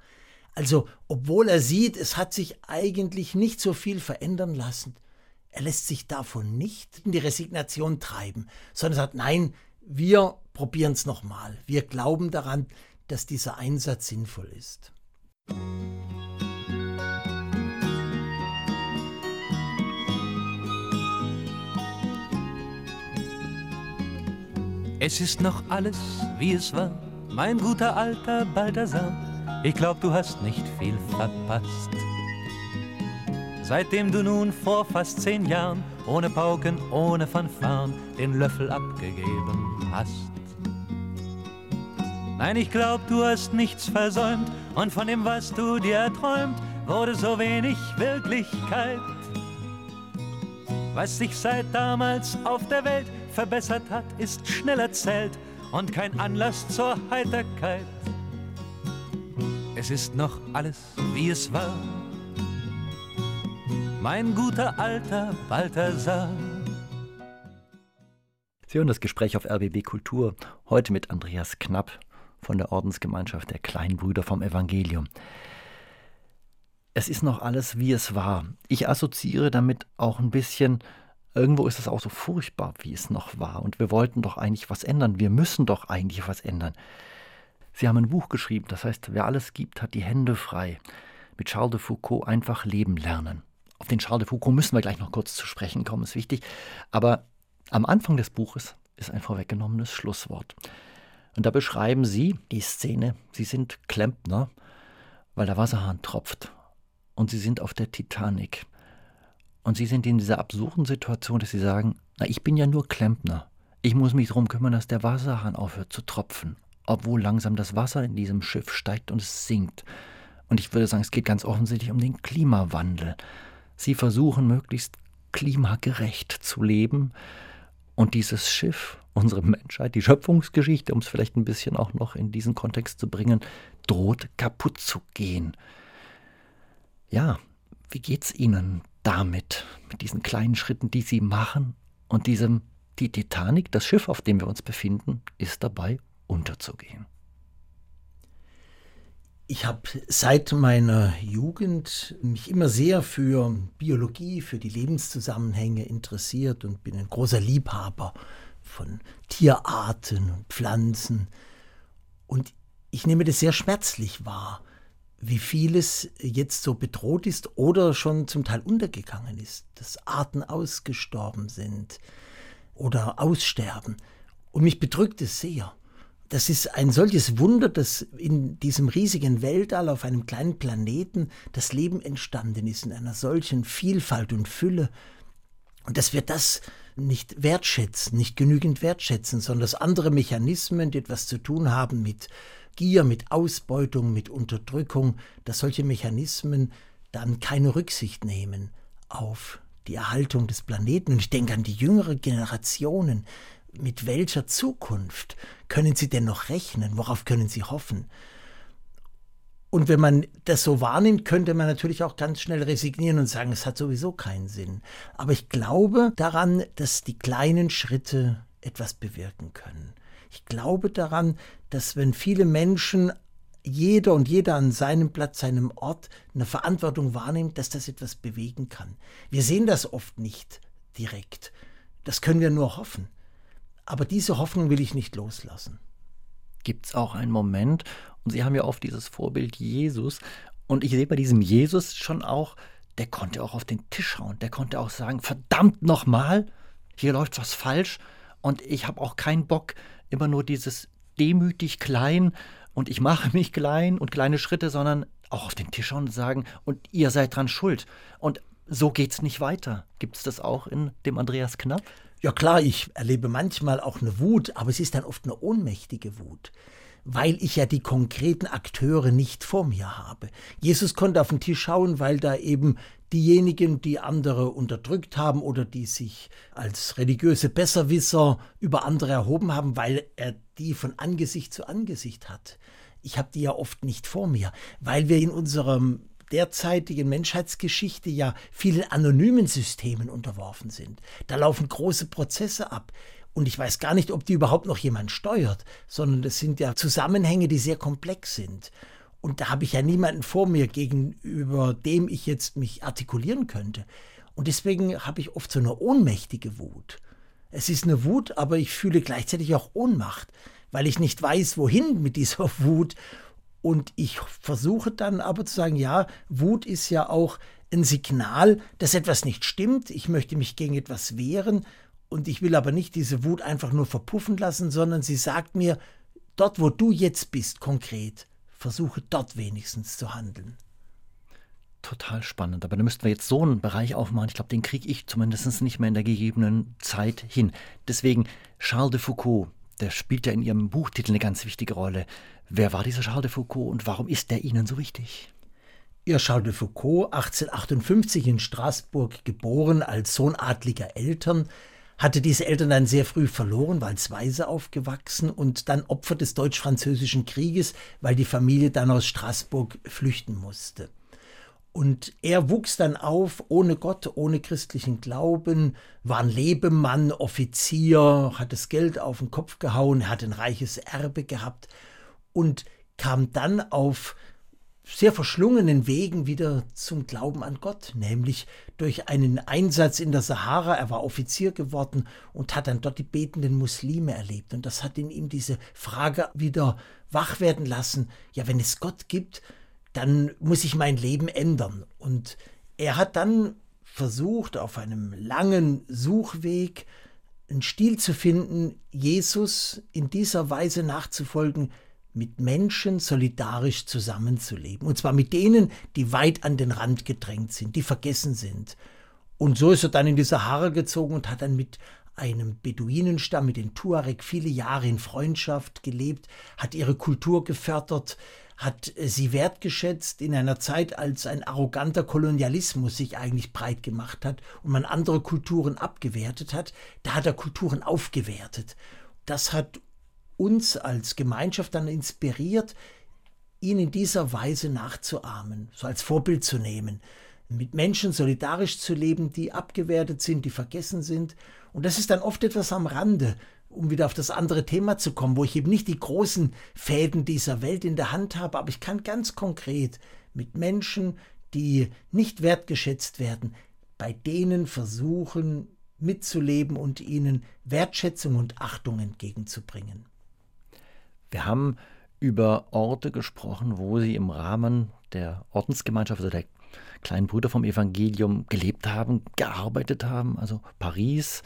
Also, obwohl er sieht, es hat sich eigentlich nicht so viel verändern lassen, er lässt sich davon nicht in die Resignation treiben, sondern sagt, nein, wir probieren es nochmal. Wir glauben daran, dass dieser Einsatz sinnvoll ist.
Es ist noch alles, wie es war, mein guter alter Balthasar ich glaub, du hast nicht viel verpasst. Seitdem du nun vor fast zehn Jahren ohne Pauken, ohne Fanfaren den Löffel abgegeben hast. Nein, ich glaub, du hast nichts versäumt und von dem, was du dir erträumt, wurde so wenig Wirklichkeit. Was sich seit damals auf der Welt verbessert hat, ist schnell erzählt und kein Anlass zur Heiterkeit. Es ist noch alles, wie es war. Mein guter alter Balthasar.
Sie hören das Gespräch auf RBB Kultur, heute mit Andreas Knapp von der Ordensgemeinschaft der Kleinbrüder vom Evangelium. Es ist noch alles, wie es war. Ich assoziiere damit auch ein bisschen, irgendwo ist es auch so furchtbar, wie es noch war. Und wir wollten doch eigentlich was ändern. Wir müssen doch eigentlich was ändern. Sie haben ein Buch geschrieben, das heißt, wer alles gibt, hat die Hände frei. Mit Charles de Foucault einfach leben lernen. Auf den Charles de Foucault müssen wir gleich noch kurz zu sprechen kommen, ist wichtig. Aber am Anfang des Buches ist ein vorweggenommenes Schlusswort. Und da beschreiben Sie die Szene, Sie sind Klempner, weil der Wasserhahn tropft. Und Sie sind auf der Titanic. Und Sie sind in dieser absurden Situation, dass Sie sagen, na, ich bin ja nur Klempner. Ich muss mich darum kümmern, dass der Wasserhahn aufhört zu tropfen obwohl langsam das Wasser in diesem Schiff steigt und es sinkt. Und ich würde sagen, es geht ganz offensichtlich um den Klimawandel. Sie versuchen möglichst klimagerecht zu leben. Und dieses Schiff, unsere Menschheit, die Schöpfungsgeschichte, um es vielleicht ein bisschen auch noch in diesen Kontext zu bringen, droht kaputt zu gehen. Ja, wie geht's Ihnen damit, mit diesen kleinen Schritten, die Sie machen und diesem, die Titanic, das Schiff, auf dem wir uns befinden, ist dabei unterzugehen?
Ich habe seit meiner Jugend mich immer sehr für Biologie, für die Lebenszusammenhänge interessiert und bin ein großer Liebhaber von Tierarten und Pflanzen. Und ich nehme das sehr schmerzlich wahr, wie vieles jetzt so bedroht ist oder schon zum Teil untergegangen ist, dass Arten ausgestorben sind oder aussterben. Und mich bedrückt es sehr das ist ein solches Wunder, dass in diesem riesigen Weltall auf einem kleinen Planeten das Leben entstanden ist, in einer solchen Vielfalt und Fülle. Und dass wir das nicht wertschätzen, nicht genügend wertschätzen, sondern dass andere Mechanismen, die etwas zu tun haben mit Gier, mit Ausbeutung, mit Unterdrückung, dass solche Mechanismen dann keine Rücksicht nehmen auf die Erhaltung des Planeten. Und ich denke an die jüngeren Generationen, mit welcher Zukunft können Sie denn noch rechnen? Worauf können Sie hoffen? Und wenn man das so wahrnimmt, könnte man natürlich auch ganz schnell resignieren und sagen, es hat sowieso keinen Sinn. Aber ich glaube daran, dass die kleinen Schritte etwas bewirken können. Ich glaube daran, dass wenn viele Menschen jeder und jeder an seinem Platz, seinem Ort eine Verantwortung wahrnimmt, dass das etwas bewegen kann. Wir sehen das oft nicht direkt. Das können wir nur hoffen. Aber diese Hoffnung will ich nicht loslassen.
Gibt es auch einen Moment, und Sie haben ja oft dieses Vorbild Jesus, und ich sehe bei diesem Jesus schon auch, der konnte auch auf den Tisch hauen, der konnte auch sagen, verdammt nochmal, hier läuft was falsch und ich habe auch keinen Bock, immer nur dieses demütig klein und ich mache (laughs) mich klein und kleine Schritte, sondern auch auf den Tisch hauen und sagen, und ihr seid dran schuld. Und so geht's nicht weiter. Gibt es das auch in dem Andreas Knapp?
Ja klar, ich erlebe manchmal auch eine Wut, aber es ist dann oft eine ohnmächtige Wut, weil ich ja die konkreten Akteure nicht vor mir habe. Jesus konnte auf den Tisch schauen, weil da eben diejenigen, die andere unterdrückt haben oder die sich als religiöse Besserwisser über andere erhoben haben, weil er die von Angesicht zu Angesicht hat. Ich habe die ja oft nicht vor mir, weil wir in unserem derzeitigen Menschheitsgeschichte ja vielen anonymen Systemen unterworfen sind. Da laufen große Prozesse ab. Und ich weiß gar nicht, ob die überhaupt noch jemand steuert, sondern das sind ja Zusammenhänge, die sehr komplex sind. Und da habe ich ja niemanden vor mir, gegenüber dem ich jetzt mich artikulieren könnte. Und deswegen habe ich oft so eine ohnmächtige Wut. Es ist eine Wut, aber ich fühle gleichzeitig auch Ohnmacht, weil ich nicht weiß, wohin mit dieser (laughs) Wut und ich versuche dann aber zu sagen, ja, Wut ist ja auch ein Signal, dass etwas nicht stimmt. Ich möchte mich gegen etwas wehren und ich will aber nicht diese Wut einfach nur verpuffen lassen, sondern sie sagt mir, dort wo du jetzt bist, konkret, versuche dort wenigstens zu handeln.
Total spannend. Aber da müssten wir jetzt so einen Bereich aufmachen. Ich glaube, den kriege ich zumindest nicht mehr in der gegebenen Zeit hin. Deswegen Charles de Foucault, der spielt ja in Ihrem Buchtitel eine ganz wichtige Rolle. Wer war dieser Charles de Foucault und warum ist der Ihnen so wichtig?
Ja, Charles de Foucault, 1858 in Straßburg geboren, als Sohn adliger Eltern, hatte diese Eltern dann sehr früh verloren, war als Waise aufgewachsen und dann Opfer des Deutsch-Französischen Krieges, weil die Familie dann aus Straßburg flüchten musste. Und er wuchs dann auf ohne Gott, ohne christlichen Glauben, war ein Lebemann, Offizier, hat das Geld auf den Kopf gehauen, hat ein reiches Erbe gehabt und kam dann auf sehr verschlungenen Wegen wieder zum Glauben an Gott, nämlich durch einen Einsatz in der Sahara. Er war Offizier geworden und hat dann dort die betenden Muslime erlebt. Und das hat in ihm diese Frage wieder wach werden lassen. Ja, wenn es Gott gibt, dann muss ich mein Leben ändern. Und er hat dann versucht, auf einem langen Suchweg einen Stil zu finden, Jesus in dieser Weise nachzufolgen, mit Menschen solidarisch zusammenzuleben. Und zwar mit denen, die weit an den Rand gedrängt sind, die vergessen sind. Und so ist er dann in die Sahara gezogen und hat dann mit einem Beduinenstamm, mit den Tuareg, viele Jahre in Freundschaft gelebt, hat ihre Kultur gefördert, hat sie wertgeschätzt in einer Zeit, als ein arroganter Kolonialismus sich eigentlich breit gemacht hat und man andere Kulturen abgewertet hat. Da hat er Kulturen aufgewertet. Das hat uns als Gemeinschaft dann inspiriert, ihn in dieser Weise nachzuahmen, so als Vorbild zu nehmen, mit Menschen solidarisch zu leben, die abgewertet sind, die vergessen sind. Und das ist dann oft etwas am Rande, um wieder auf das andere Thema zu kommen, wo ich eben nicht die großen Fäden dieser Welt in der Hand habe, aber ich kann ganz konkret mit Menschen, die nicht wertgeschätzt werden, bei denen versuchen mitzuleben und ihnen Wertschätzung und Achtung entgegenzubringen.
Wir haben über Orte gesprochen, wo sie im Rahmen der Ordensgemeinschaft, also der kleinen Brüder vom Evangelium, gelebt haben, gearbeitet haben. Also Paris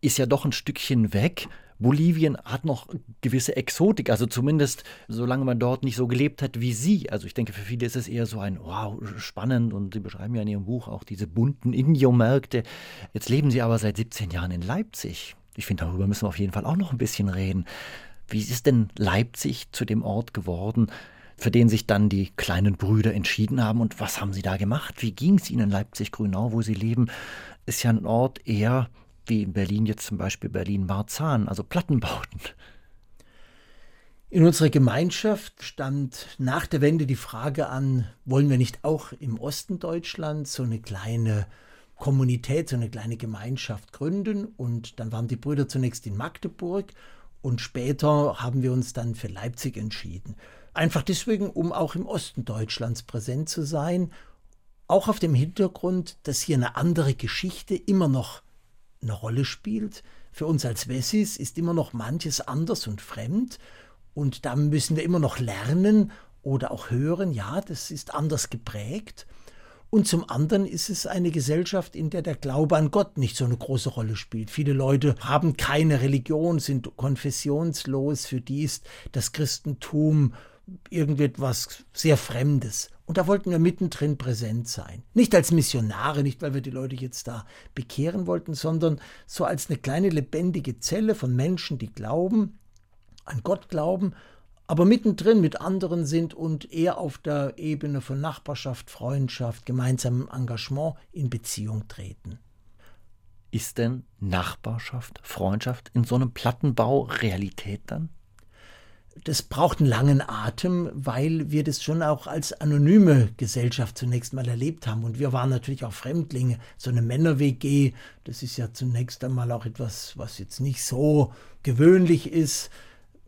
ist ja doch ein Stückchen weg. Bolivien hat noch gewisse Exotik, also zumindest solange man dort nicht so gelebt hat wie Sie. Also ich denke, für viele ist es eher so ein wow, spannend und Sie beschreiben ja in Ihrem Buch auch diese bunten Indio-Märkte. Jetzt leben Sie aber seit 17 Jahren in Leipzig. Ich finde, darüber müssen wir auf jeden Fall auch noch ein bisschen reden. Wie ist denn Leipzig zu dem Ort geworden, für den sich dann die kleinen Brüder entschieden haben? Und was haben sie da gemacht? Wie ging es ihnen in Leipzig-Grünau, wo sie leben? Ist ja ein Ort eher wie in Berlin jetzt zum Beispiel Berlin-Marzahn, also Plattenbauten.
In unserer Gemeinschaft stand nach der Wende die Frage an, wollen wir nicht auch im Osten Deutschlands so eine kleine Kommunität, so eine kleine Gemeinschaft gründen? Und dann waren die Brüder zunächst in Magdeburg und später haben wir uns dann für Leipzig entschieden. Einfach deswegen, um auch im Osten Deutschlands präsent zu sein. Auch auf dem Hintergrund, dass hier eine andere Geschichte immer noch eine Rolle spielt. Für uns als Wessis ist immer noch manches anders und fremd. Und da müssen wir immer noch lernen oder auch hören, ja, das ist anders geprägt. Und zum anderen ist es eine Gesellschaft, in der der Glaube an Gott nicht so eine große Rolle spielt. Viele Leute haben keine Religion, sind konfessionslos. Für die ist das Christentum irgendetwas sehr Fremdes. Und da wollten wir mittendrin präsent sein. Nicht als Missionare, nicht weil wir die Leute jetzt da bekehren wollten, sondern so als eine kleine lebendige Zelle von Menschen, die glauben, an Gott glauben, aber mittendrin mit anderen sind und eher auf der Ebene von Nachbarschaft, Freundschaft, gemeinsamem Engagement in Beziehung treten.
Ist denn Nachbarschaft, Freundschaft in so einem Plattenbau Realität dann?
das braucht einen langen Atem, weil wir das schon auch als anonyme Gesellschaft zunächst mal erlebt haben. Und wir waren natürlich auch Fremdlinge. So eine Männer-WG, das ist ja zunächst einmal auch etwas, was jetzt nicht so gewöhnlich ist.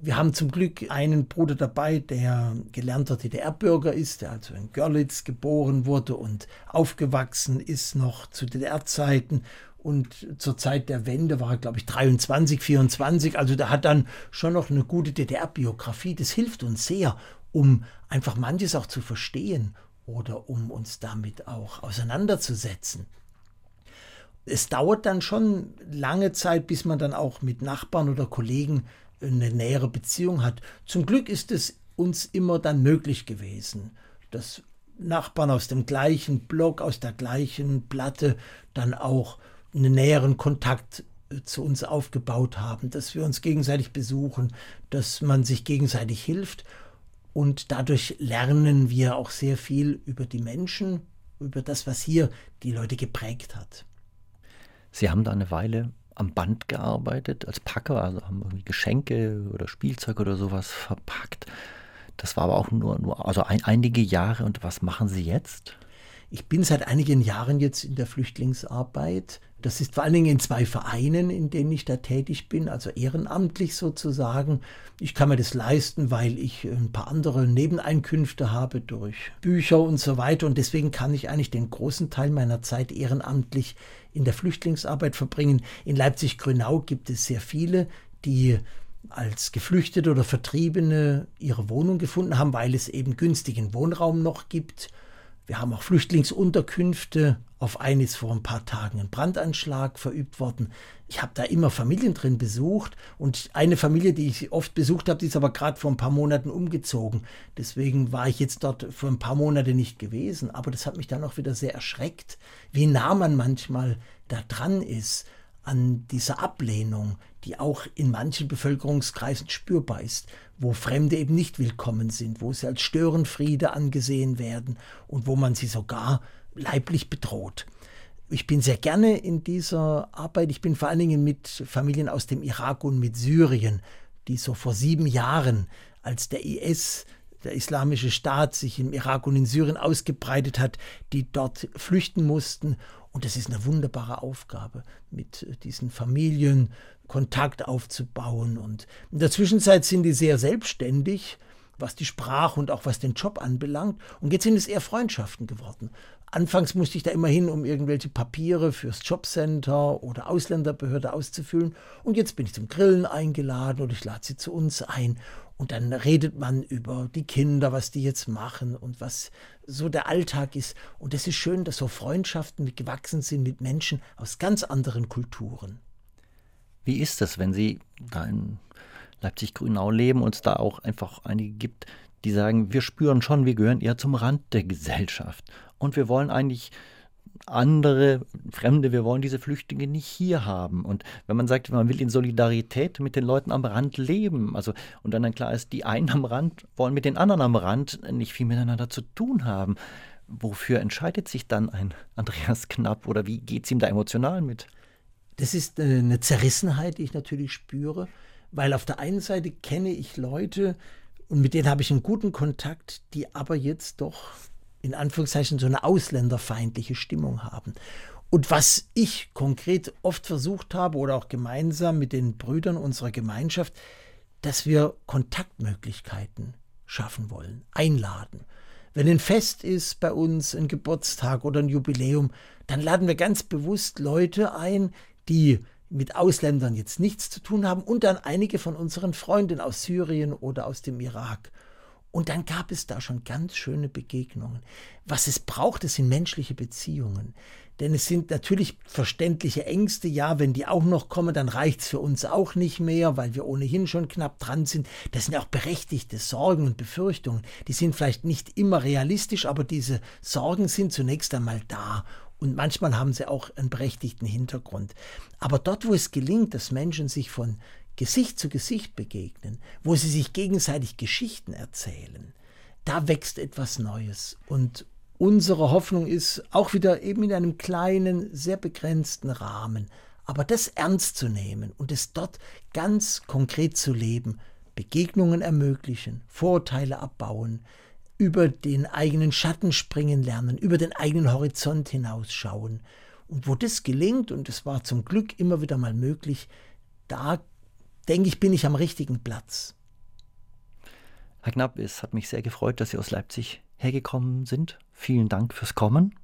Wir haben zum Glück einen Bruder dabei, der gelernter DDR-Bürger ist, der also in Görlitz geboren wurde und aufgewachsen ist noch zu DDR-Zeiten und zur Zeit der Wende war er, glaube ich, 23, 24. Also der hat dann schon noch eine gute DDR-Biografie. Das hilft uns sehr, um einfach manches auch zu verstehen oder um uns damit auch auseinanderzusetzen. Es dauert dann schon lange Zeit, bis man dann auch mit Nachbarn oder Kollegen eine nähere Beziehung hat. Zum Glück ist es uns immer dann möglich gewesen, dass Nachbarn aus dem gleichen Block, aus der gleichen Platte dann auch einen näheren Kontakt äh, zu uns aufgebaut haben, dass wir uns gegenseitig besuchen, dass man sich gegenseitig hilft. Und dadurch lernen wir auch sehr viel über die Menschen, über das, was hier die Leute geprägt hat.
Sie haben da eine Weile am Band gearbeitet als Packer, also haben irgendwie Geschenke oder Spielzeug oder sowas verpackt. Das war aber auch nur, nur also ein, einige Jahre. Und was machen Sie jetzt?
Ich bin seit einigen Jahren jetzt in der Flüchtlingsarbeit. Das ist vor allen Dingen in zwei Vereinen, in denen ich da tätig bin, also ehrenamtlich sozusagen. Ich kann mir das leisten, weil ich ein paar andere Nebeneinkünfte habe durch Bücher und so weiter. Und deswegen kann ich eigentlich den großen Teil meiner Zeit ehrenamtlich in der Flüchtlingsarbeit verbringen. In Leipzig-Grünau gibt es sehr viele, die als Geflüchtete oder Vertriebene ihre Wohnung gefunden haben, weil es eben günstigen Wohnraum noch gibt wir haben auch Flüchtlingsunterkünfte. Auf eine ist vor ein paar Tagen ein Brandanschlag verübt worden. Ich habe da immer Familien drin besucht und eine Familie, die ich oft besucht habe, die ist aber gerade vor ein paar Monaten umgezogen. Deswegen war ich jetzt dort für ein paar Monate nicht gewesen. Aber das hat mich dann auch wieder sehr erschreckt, wie nah man manchmal da dran ist an dieser Ablehnung, die auch in manchen Bevölkerungskreisen spürbar ist, wo Fremde eben nicht willkommen sind, wo sie als Störenfriede angesehen werden und wo man sie sogar leiblich bedroht. Ich bin sehr gerne in dieser Arbeit. Ich bin vor allen Dingen mit Familien aus dem Irak und mit Syrien, die so vor sieben Jahren, als der IS der islamische Staat sich im Irak und in Syrien ausgebreitet hat, die dort flüchten mussten. Und das ist eine wunderbare Aufgabe, mit diesen Familien Kontakt aufzubauen. Und in der Zwischenzeit sind die sehr selbstständig, was die Sprache und auch was den Job anbelangt. Und jetzt sind es eher Freundschaften geworden. Anfangs musste ich da immer hin, um irgendwelche Papiere fürs Jobcenter oder Ausländerbehörde auszufüllen. Und jetzt bin ich zum Grillen eingeladen oder ich lade sie zu uns ein. Und dann redet man über die Kinder, was die jetzt machen und was so der Alltag ist. Und es ist schön, dass so Freundschaften gewachsen sind mit Menschen aus ganz anderen Kulturen.
Wie ist das, wenn Sie da in Leipzig-Grünau leben und es da auch einfach einige gibt, die sagen, wir spüren schon, wir gehören eher zum Rand der Gesellschaft und wir wollen eigentlich andere Fremde, wir wollen diese Flüchtlinge nicht hier haben. Und wenn man sagt, man will in Solidarität mit den Leuten am Rand leben, also und dann, dann klar ist, die einen am Rand wollen mit den anderen am Rand nicht viel miteinander zu tun haben. Wofür entscheidet sich dann ein (laughs) Andreas Knapp oder wie geht es ihm da emotional mit?
Das ist eine Zerrissenheit, die ich natürlich spüre, weil auf der einen Seite kenne ich Leute und mit denen habe ich einen guten Kontakt, die aber jetzt doch in Anführungszeichen so eine ausländerfeindliche Stimmung haben. Und was ich konkret oft versucht habe oder auch gemeinsam mit den Brüdern unserer Gemeinschaft, dass wir Kontaktmöglichkeiten schaffen wollen, einladen. Wenn ein Fest ist bei uns, ein Geburtstag oder ein Jubiläum, dann laden wir ganz bewusst Leute ein, die mit Ausländern jetzt nichts zu tun haben und dann einige von unseren Freunden aus Syrien oder aus dem Irak. Und dann gab es da schon ganz schöne Begegnungen. Was es braucht, das sind menschliche Beziehungen. Denn es sind natürlich verständliche Ängste. Ja, wenn die auch noch kommen, dann reicht es für uns auch nicht mehr, weil wir ohnehin schon knapp dran sind. Das sind ja auch berechtigte Sorgen und Befürchtungen. Die sind vielleicht nicht immer realistisch, aber diese Sorgen sind zunächst einmal da. Und manchmal haben sie auch einen berechtigten Hintergrund. Aber dort, wo es gelingt, dass Menschen sich von Gesicht zu Gesicht begegnen, wo sie sich gegenseitig Geschichten erzählen, da wächst etwas Neues. Und unsere Hoffnung ist auch wieder eben in einem kleinen, sehr begrenzten Rahmen, aber das ernst zu nehmen und es dort ganz konkret zu leben, Begegnungen ermöglichen, Vorurteile abbauen, über den eigenen Schatten springen lernen, über den eigenen Horizont hinausschauen. Und wo das gelingt, und es war zum Glück immer wieder mal möglich, da denke ich, bin ich am richtigen Platz.
Herr Knapp, es hat mich sehr gefreut, dass Sie aus Leipzig hergekommen sind. Vielen Dank fürs Kommen.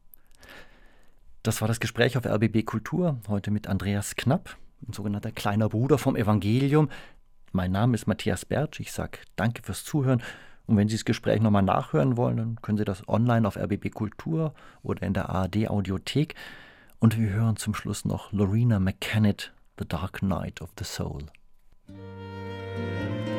Das war das Gespräch auf RBB Kultur, heute mit Andreas Knapp, ein sogenannter kleiner Bruder vom Evangelium. Mein Name ist Matthias Bertsch. Ich sage danke fürs Zuhören. Und wenn Sie das Gespräch nochmal nachhören wollen, dann können Sie das online auf RBB Kultur oder in der ARD Audiothek. Und wir hören zum Schluss noch Lorena McKennitt, The Dark Night of the Soul. Thank you.